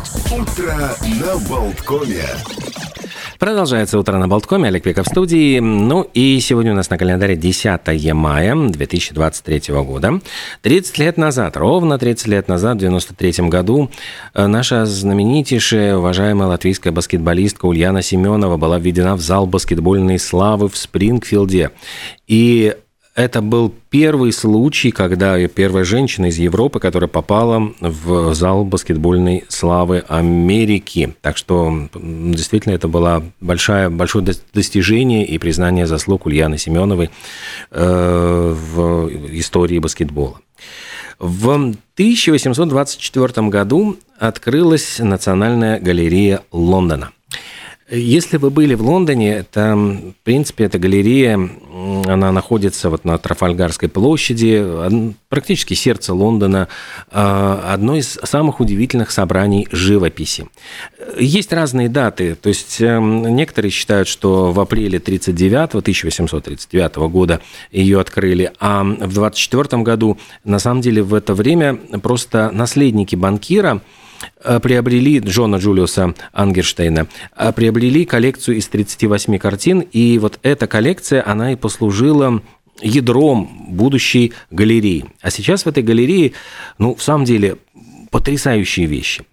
Утро на Болткоме. Продолжается утро на Болткоме. Олег Пеков в студии. Ну и сегодня у нас на календаре 10 мая 2023 года. 30 лет назад, ровно 30 лет назад, в 93 году, э, наша знаменитейшая, уважаемая латвийская баскетболистка Ульяна Семенова была введена в зал баскетбольной славы в Спрингфилде. И это был первый случай, когда первая женщина из Европы, которая попала в зал баскетбольной славы Америки. Так что действительно это было большое, большое достижение и признание заслуг Ульяны Семеновой э, в истории баскетбола. В 1824 году открылась Национальная галерея Лондона – если вы были в Лондоне, это, в принципе, эта галерея, она находится вот на Трафальгарской площади, практически сердце Лондона, а, одно из самых удивительных собраний живописи. Есть разные даты, то есть эм, некоторые считают, что в апреле 39 1839 года ее открыли, а в 24 году, на самом деле, в это время просто наследники банкира – приобрели Джона Джулиуса Ангерштейна, э, приобрели коллекцию из 38 картин, и вот эта коллекция, она и послужила ядром будущей галереи. А сейчас в этой галерее, ну, в самом деле, потрясающие вещи.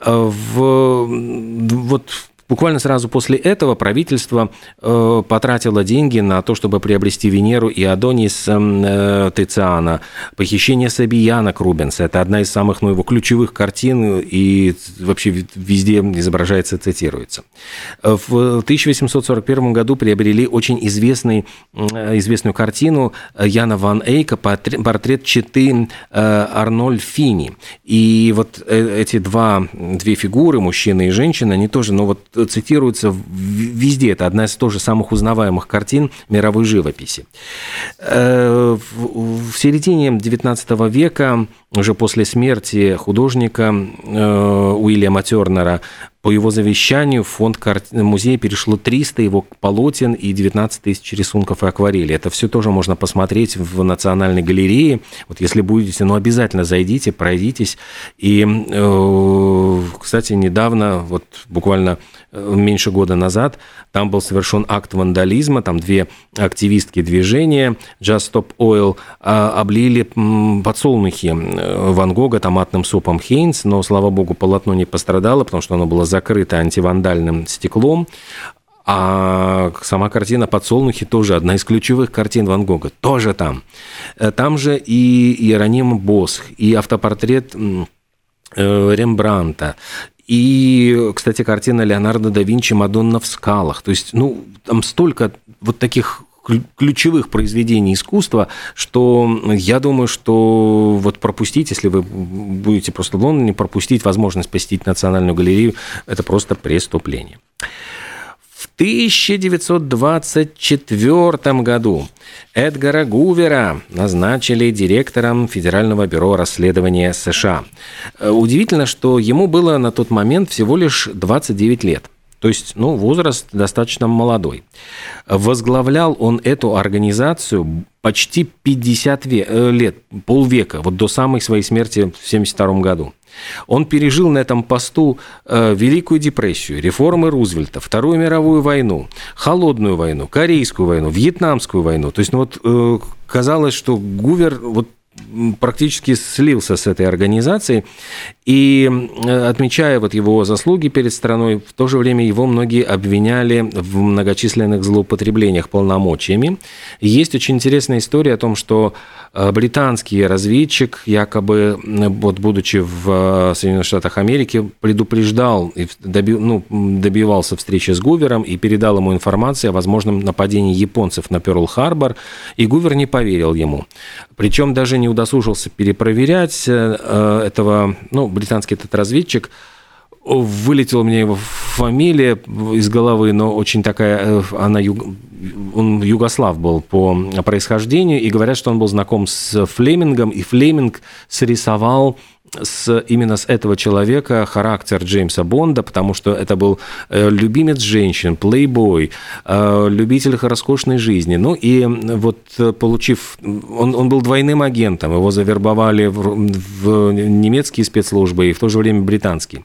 Э, в, вот Буквально сразу после этого правительство э, потратило деньги на то, чтобы приобрести Венеру и Адонис э, Тициана, похищение Сабияна Крубенса. Это одна из самых ну, его ключевых картин и вообще везде изображается, цитируется. В 1841 году приобрели очень известный, известную картину Яна Ван Эйка «Портрет Читы э, Арнольд Фини». И вот э, эти два, две фигуры, мужчина и женщина, они тоже, ну вот цитируется везде. Это одна из тоже самых узнаваемых картин мировой живописи. Э, в середине XIX века, уже после смерти художника э, Уильяма Тернера, по его завещанию в фонд музея перешло 300 его полотен и 19 тысяч рисунков и акварели. Это все тоже можно посмотреть в Национальной галерее. Вот если будете, ну обязательно зайдите, пройдитесь. И, э, кстати, недавно, вот буквально э, меньше года назад, там был совершен акт вандализма, там две активистки движения Just Stop Oil а, облили подсолнухи э, Ван Гога томатным супом Хейнс, но, слава богу, полотно не пострадало, потому что оно было закрыта антивандальным стеклом. А сама картина «Подсолнухи» тоже одна из ключевых картин Ван Гога. Тоже там. Э, там же и Иероним Босх, и автопортрет э, Рембранта, и, кстати, картина Леонардо да Винчи «Мадонна в скалах». То есть, ну, там столько вот таких ключевых произведений искусства, что я думаю, что вот пропустить, если вы будете просто в Лондоне, пропустить возможность посетить Национальную галерею, это просто преступление. В 1924 году Эдгара Гувера назначили директором Федерального бюро расследования США. Удивительно, что ему было на тот момент всего лишь 29 лет – то есть, ну, возраст достаточно молодой. Возглавлял он эту организацию почти 50 э, лет, полвека, вот до самой своей смерти в 1972 году. Он пережил на этом посту э, Великую депрессию, реформы Рузвельта, Вторую мировую войну, Холодную войну, Корейскую войну, Вьетнамскую войну. То есть, ну вот э, казалось, что Гувер вот практически слился с этой организацией. И отмечая вот его заслуги перед страной, в то же время его многие обвиняли в многочисленных злоупотреблениях полномочиями. Есть очень интересная история о том, что э, британский разведчик, якобы, вот, будучи в э, Соединенных Штатах Америки, предупреждал и доби, ну, добивался встречи с Гувером и передал ему информацию о возможном нападении японцев на Перл-Харбор, и Гувер не поверил ему. Причем даже не удосужился перепроверять этого, ну, британский этот разведчик, вылетела мне его фамилия из головы, но очень такая, э, она юг, он югослав был по происхождению, и говорят, что он был знаком с Флемингом, и Флеминг срисовал с, именно с этого человека характер Джеймса Бонда, потому что это был э, любимец женщин, плейбой, э, любитель роскошной жизни. Ну и вот получив... Он, он был двойным агентом, его завербовали в, в немецкие спецслужбы и в то же время британские.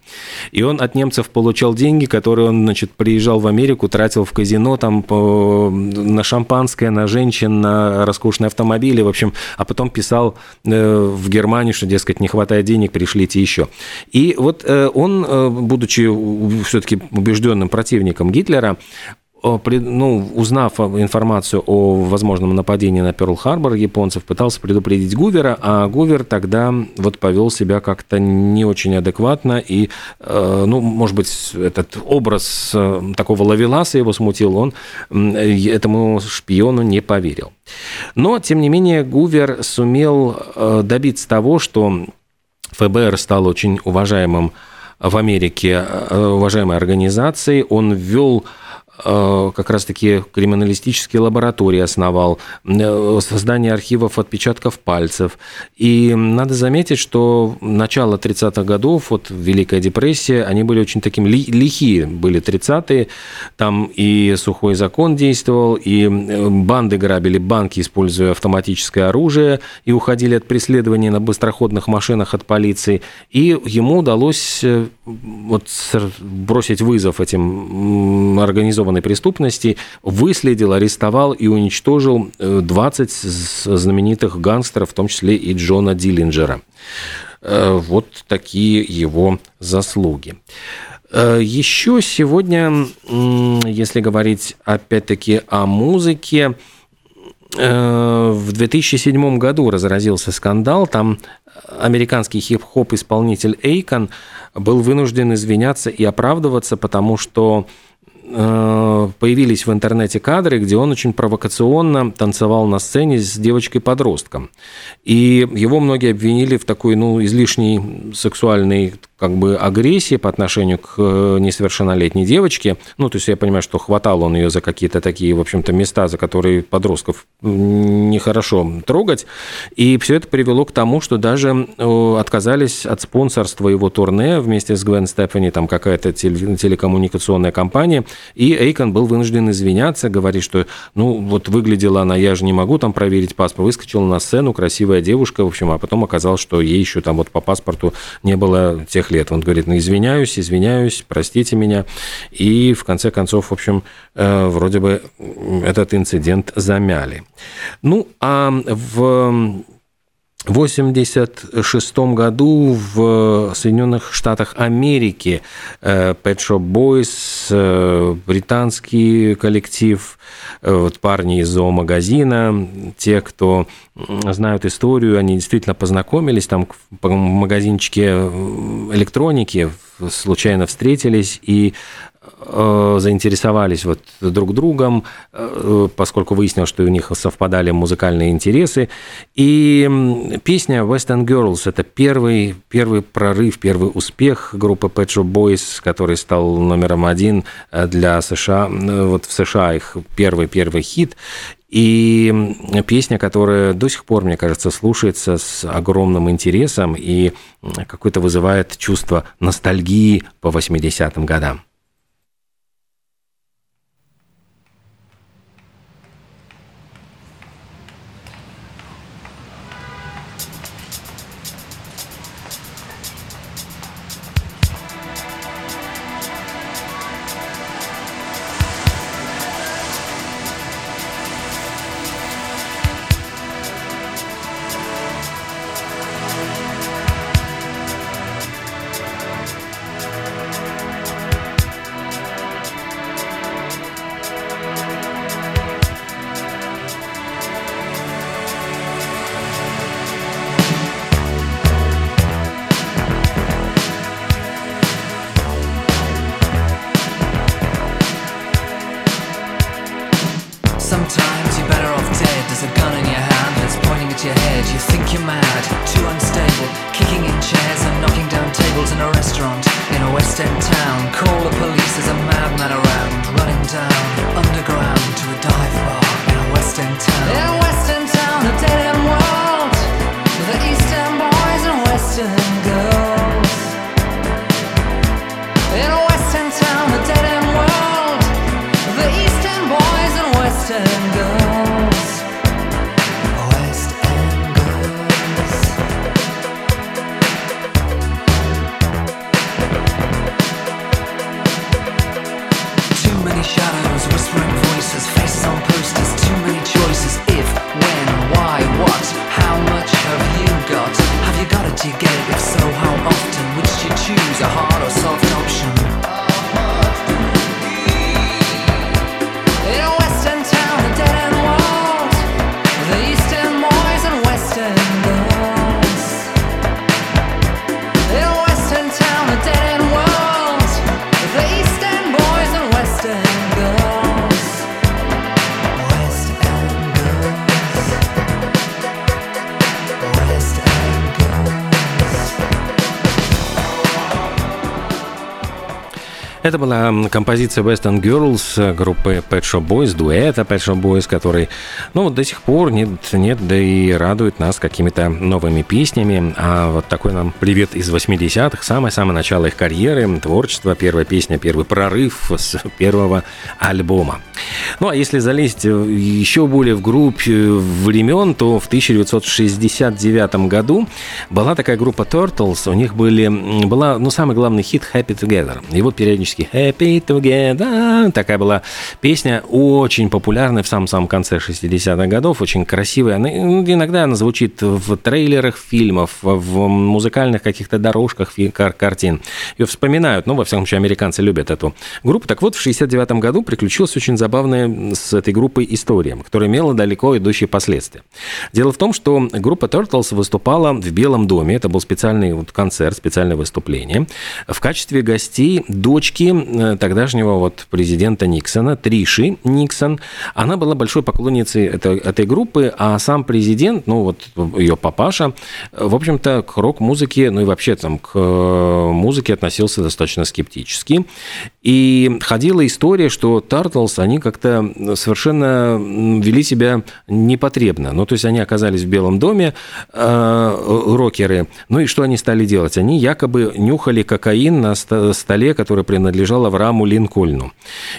И он от немцев получал деньги, которые он, значит, приезжал в Америку, тратил в казино там по, на шампанское, на женщин, на роскошные автомобили, в общем, а потом писал э, в Германию, что, дескать, не хватает денег, пришлите еще. И вот э, он, э, будучи все-таки убежденным противником Гитлера, ну, узнав информацию о возможном нападении на Перл-Харбор японцев, пытался предупредить Гувера, а Гувер тогда вот повел себя как-то не очень адекватно, и, э, ну, может быть, этот образ э, такого лавеласа его смутил, он этому шпиону не поверил. Но, тем не менее, Гувер сумел э, добиться того, что ФБР стал очень уважаемым в Америке, уважаемой организацией. Он ввел Э, как раз-таки криминалистические лаборатории основал, э, создание архивов отпечатков пальцев. И надо заметить, что начало 30-х годов, вот Великая депрессия, они были очень таким лихие, были 30-е, там и сухой закон действовал, и э, банды грабили банки, используя автоматическое оружие, и уходили от преследования на быстроходных машинах от полиции. И ему удалось вот бросить вызов этим организованным организованной преступности выследил, арестовал и уничтожил 20 э, знаменитых гангстеров, в том числе и Джона Диллинджера. Э, вот такие его заслуги. Э, Еще сегодня, если говорить опять-таки о музыке, в 2007 году разразился скандал. Там американский хип-хоп исполнитель Эйкон был вынужден извиняться и оправдываться, потому что появились в интернете кадры, где он очень провокационно танцевал на сцене с девочкой-подростком. И его многие обвинили в такой, ну, излишней сексуальной как бы агрессии по отношению к э, несовершеннолетней девочке. Ну, то есть я понимаю, что хватал он ее за какие-то такие, в общем-то, места, за которые подростков нехорошо трогать. И все это привело к тому, что даже э, отказались от спонсорства его турне вместе с Гвен Стефани, там какая-то телекоммуникационная компания. И Эйкон был вынужден извиняться, говорить, что, ну, вот выглядела она, я же не могу там проверить паспорт. Выскочила на сцену красивая девушка, в общем, а потом оказалось, что ей еще там вот по паспорту не было тех лет. Он говорит, ну, извиняюсь, извиняюсь, простите меня. И в конце концов, в общем, э, вроде бы этот инцидент замяли. Ну, а в в 1986 году в Соединенных Штатах Америки э, Pet Shop Boys, э, британский коллектив, вот парни из зоомагазина, те, кто знают историю, они действительно познакомились там в магазинчике электроники, случайно встретились и Э, заинтересовались вот друг другом, э, поскольку выяснилось, что у них совпадали музыкальные интересы. И песня Western Girls – это первый, первый прорыв, первый успех группы Pet Shop Boys, который стал номером один э, для США, вот в США их первый-первый хит. И песня, которая до сих пор, мне кажется, слушается с огромным интересом и какое-то вызывает чувство ностальгии по 80-м годам. Это была композиция Western Girls группы Pet Shop Boys, дуэта Pet Shop Boys, который, ну, до сих пор нет, нет, да и радует нас какими-то новыми песнями. А вот такой нам привет из 80-х, самое-самое начало их карьеры, творчество, первая песня, первый прорыв с первого альбома. Ну, а если залезть еще более в группу времен, то в 1969 году была такая группа Turtles, у них были, была, ну, самый главный хит Happy Together. Его периодически периодически «Happy Together». Такая была песня, очень популярная в самом-самом конце 60-х годов, очень красивая. Она, ну, иногда она звучит в трейлерах фильмов, в музыкальных каких-то дорожках картин. Ее вспоминают, ну, во всяком случае, американцы любят эту группу. Так вот, в 69 году приключилась очень забавная с этой группой история, которая имела далеко идущие последствия. Дело в том, что группа Turtles выступала в Белом доме. Это был специальный вот концерт, специальное выступление. В качестве гостей дочки дочки э, тогдашнего вот президента Никсона, Триши Никсон. Она была большой поклонницей этой, этой группы, а сам президент, ну вот ее папаша, в общем-то, к рок-музыке, ну и вообще там к э, музыке относился достаточно скептически. И ходила история, что Тартлс, они как-то совершенно вели себя непотребно. Ну, то есть они оказались в Белом доме, э, рокеры. Ну и что они стали делать? Они якобы нюхали кокаин на столе, который принадлежал принадлежал Аврааму Линкольну.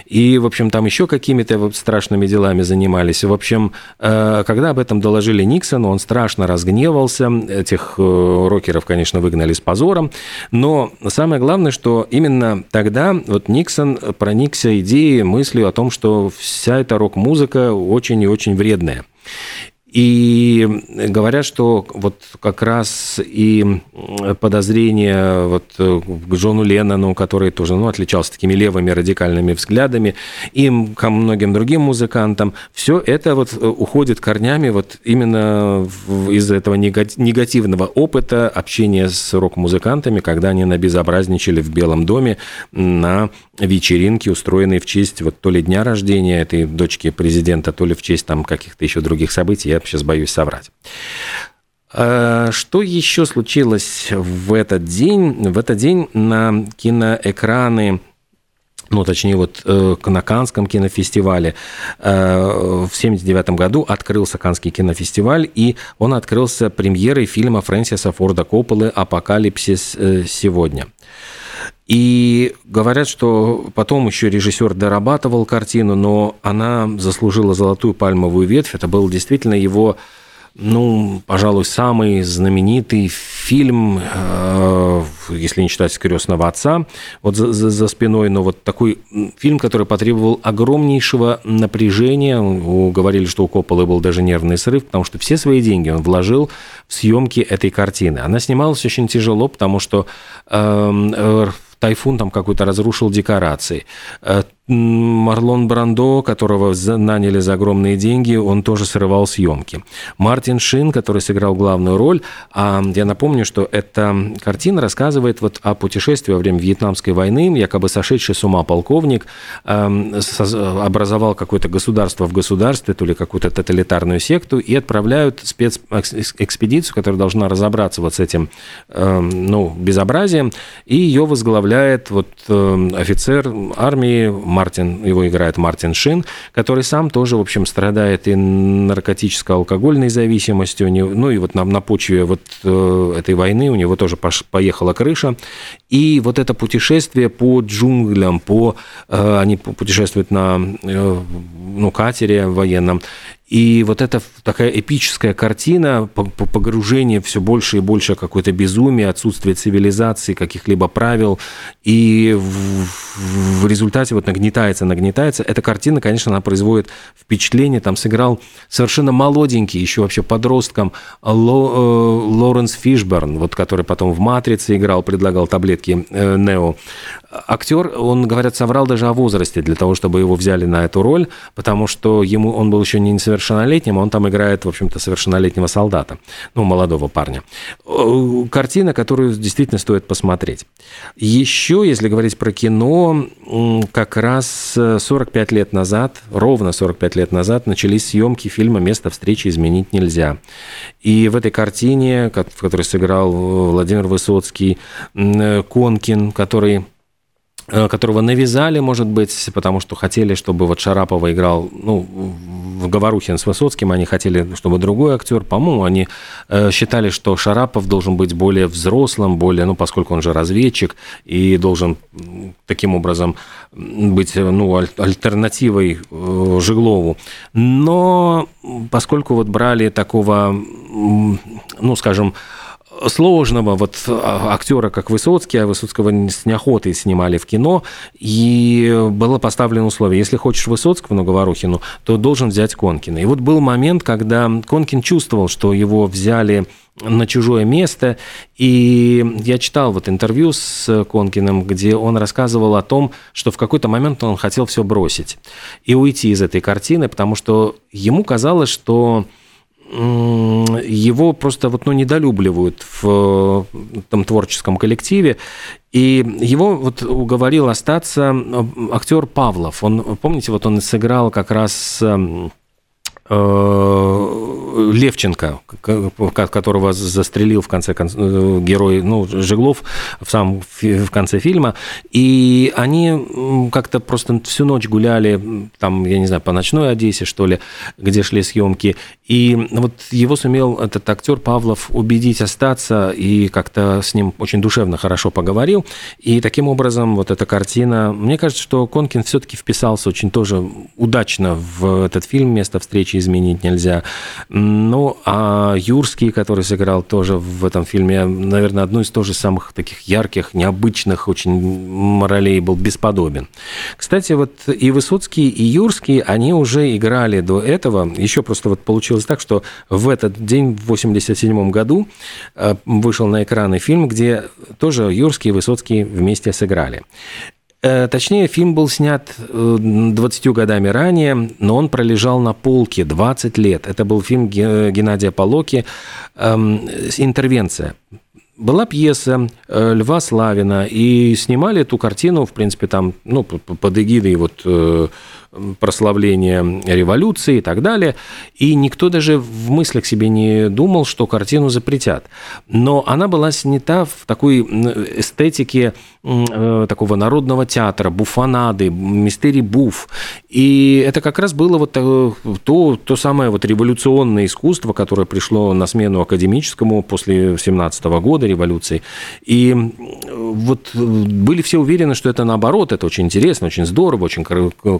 И, в общем, там еще какими-то страшными делами занимались. В общем, э, когда об этом доложили Никсону, он страшно разгневался. Этих э, рокеров, конечно, выгнали с позором. Но самое главное, что именно тогда вот Никсон проникся идеей, мыслью о том, что вся эта рок-музыка очень и очень вредная. И говорят, что вот как раз и подозрение вот к Джону Леннону, который тоже ну, отличался такими левыми радикальными взглядами, и ко многим другим музыкантам, все это вот уходит корнями вот именно из этого негативного опыта общения с рок-музыкантами, когда они набезобразничали в Белом доме на вечеринке, устроенной в честь вот то ли дня рождения этой дочки президента, то ли в честь там каких-то еще других событий. Я сейчас боюсь соврать. А, что еще случилось в этот день? В этот день на киноэкраны ну, точнее, вот э, на Канском кинофестивале э, в 1979 году открылся Канский кинофестиваль, и он открылся премьерой фильма Фрэнсиса Форда Копполы «Апокалипсис э, сегодня». И говорят, что потом еще режиссер дорабатывал картину, но она заслужила золотую пальмовую ветвь. Это был действительно его ну, пожалуй, самый знаменитый фильм, э, если не считать «Крестного отца», вот за, за, за спиной, но вот такой фильм, который потребовал огромнейшего напряжения. Говорили, что у Копполы был даже нервный срыв, потому что все свои деньги он вложил в съемки этой картины. Она снималась очень тяжело, потому что эм, тайфун там какой-то разрушил декорации. Э, Марлон Брандо, которого наняли за огромные деньги, он тоже срывал съемки. Мартин Шин, который сыграл главную роль, а я напомню, что эта картина рассказывает вот о путешествии во время Вьетнамской войны, якобы сошедший с ума полковник эм, образовал какое-то государство в государстве, то ли какую-то тоталитарную секту, и отправляют спецэкспедицию, которая должна разобраться вот с этим эм, ну, безобразием, и ее возглавляет вот эм, офицер армии Мартин, его играет Мартин Шин, который сам тоже, в общем, страдает и наркотическо-алкогольной зависимостью, ну и вот на, на почве вот э, этой войны у него тоже пош, поехала крыша. И вот это путешествие по джунглям, по, э, они путешествуют на э, ну, катере военном, и вот эта такая эпическая картина, погружение все больше и больше какое-то безумие, отсутствие цивилизации, каких-либо правил, и в, в результате вот нагнетается, нагнетается. Эта картина, конечно, она производит впечатление. Там сыграл совершенно молоденький, еще вообще подростком, Ло, э, Лоренс Фишберн, вот, который потом в «Матрице» играл, предлагал таблетки все-таки Нео. Актер, он, говорят, соврал даже о возрасте для того, чтобы его взяли на эту роль, потому что ему он был еще не несовершеннолетним, он там играет, в общем-то, совершеннолетнего солдата, ну, молодого парня. Картина, которую действительно стоит посмотреть. Еще, если говорить про кино, как раз 45 лет назад, ровно 45 лет назад, начались съемки фильма «Место встречи изменить нельзя». И в этой картине, в которой сыграл Владимир Высоцкий, Конкин, который Э, которого навязали, может быть, потому что хотели, чтобы вот Шарапова играл, ну, в Говорухин с Высоцким, они хотели, чтобы другой актер, по-моему, они э, считали, что Шарапов должен быть более взрослым, более, ну, поскольку он же разведчик, и должен таким образом быть, ну, альтернативой э, Жиглову. Но поскольку вот брали такого, ну, скажем, сложного вот а, актера, как Высоцкий, а Высоцкого с неохотой снимали в кино, и было поставлено условие, если хочешь Высоцкого, но Говорухину, то должен взять Конкина. И вот был момент, когда Конкин чувствовал, что его взяли на чужое место. И я читал вот интервью с Конкиным, где он рассказывал о том, что в какой-то момент он хотел все бросить и уйти из этой картины, потому что ему казалось, что его просто вот, ну, недолюбливают в там, творческом коллективе. И его вот уговорил остаться актер Павлов. Он, помните, вот он сыграл как раз Э, Левченко, которого застрелил в конце концов э, герой, ну, Жеглов в самом в конце фильма, и они как-то просто всю ночь гуляли, там, я не знаю, по ночной Одессе, что ли, где шли съемки, и вот его сумел этот актер Павлов убедить остаться, и как-то с ним очень душевно хорошо поговорил, и таким образом вот эта картина, мне кажется, что Конкин все-таки вписался очень тоже удачно в этот фильм. «Место встречи изменить нельзя. Ну, а Юрский, который сыграл тоже в этом фильме, наверное, одну из тоже самых таких ярких, необычных очень моралей был бесподобен. Кстати, вот и Высоцкий, и Юрский, они уже играли до этого. Еще просто вот получилось так, что в этот день, в 87 году, э, вышел на экраны фильм, где тоже Юрский и Высоцкий вместе сыграли. Э, точнее, фильм был снят 20 э, годами ранее, но он пролежал на полке 20 лет. Это был фильм Геннадия Полоки эм, «Интервенция». Была пьеса э, Льва Славина, и снимали эту картину, в принципе, там, ну, под эгидой вот прославления революции и так далее. И никто даже в мыслях себе не думал, что картину запретят. Но она была снята в такой эстетике э, такого народного театра, буфанады, мистерий буф. И это как раз было вот э, то, то самое вот революционное искусство, которое пришло на смену академическому после 17 года революции. И вот были все уверены, что это наоборот, это очень интересно, очень здорово, очень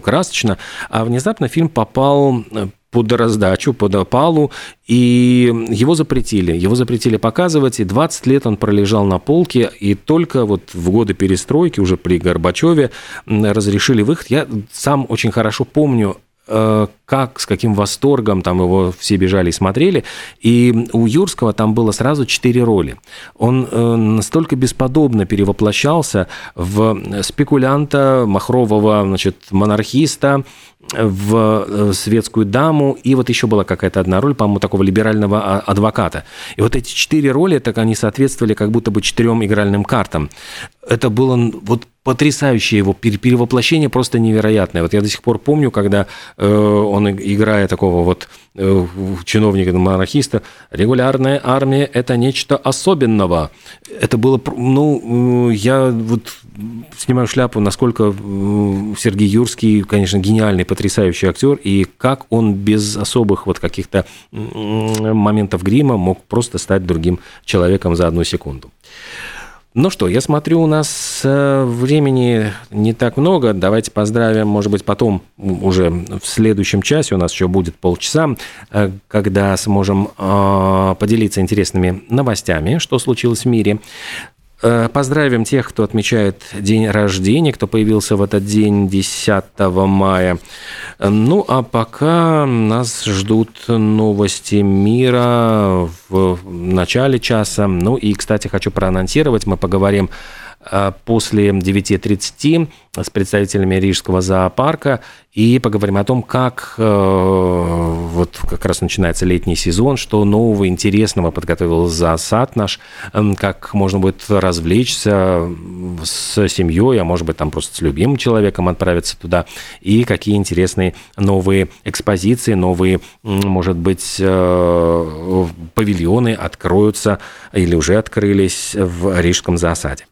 красочно достаточно, а внезапно фильм попал э, под раздачу, под опалу, и его запретили. Его запретили показывать, и 20 лет он пролежал на полке, и только вот в годы перестройки, уже при Горбачеве, разрешили выход. Я сам очень хорошо помню Э, как, с каким восторгом там его все бежали и смотрели. И у Юрского там было сразу четыре роли. Он э, настолько бесподобно перевоплощался в спекулянта, махрового, значит, монархиста, в э, светскую даму, и вот еще была какая-то одна роль, по-моему, такого либерального а, адвоката. И вот эти четыре роли, так они соответствовали как будто бы четырем игральным картам. Это было вот потрясающее его перевоплощение, просто невероятное. Вот я до сих пор помню, когда э, он, играя такого вот э, чиновника-монархиста, регулярная армия – это нечто особенного. Это было, ну, я вот снимаю шляпу, насколько Сергей Юрский, конечно, гениальный, потрясающий актер, и как он без особых вот каких-то моментов грима мог просто стать другим человеком за одну секунду. Ну что, я смотрю, у нас э, времени не так много. Давайте поздравим, может быть, потом, уже в следующем часе, у нас еще будет полчаса, э, когда сможем э, поделиться интересными новостями, что случилось в мире. Э, поздравим тех, кто отмечает день рождения, кто появился в этот день 10 мая. Ну, а пока нас ждут новости мира в начале часа. Ну и, кстати, хочу проанонсировать, мы поговорим после 9.30 с представителями Рижского зоопарка и поговорим о том, как вот как раз начинается летний сезон, что нового интересного подготовил зоосад наш, как можно будет развлечься с семьей, а может быть там просто с любимым человеком отправиться туда, и какие интересные новые экспозиции, новые, может быть, павильоны откроются или уже открылись в Рижском зоосаде.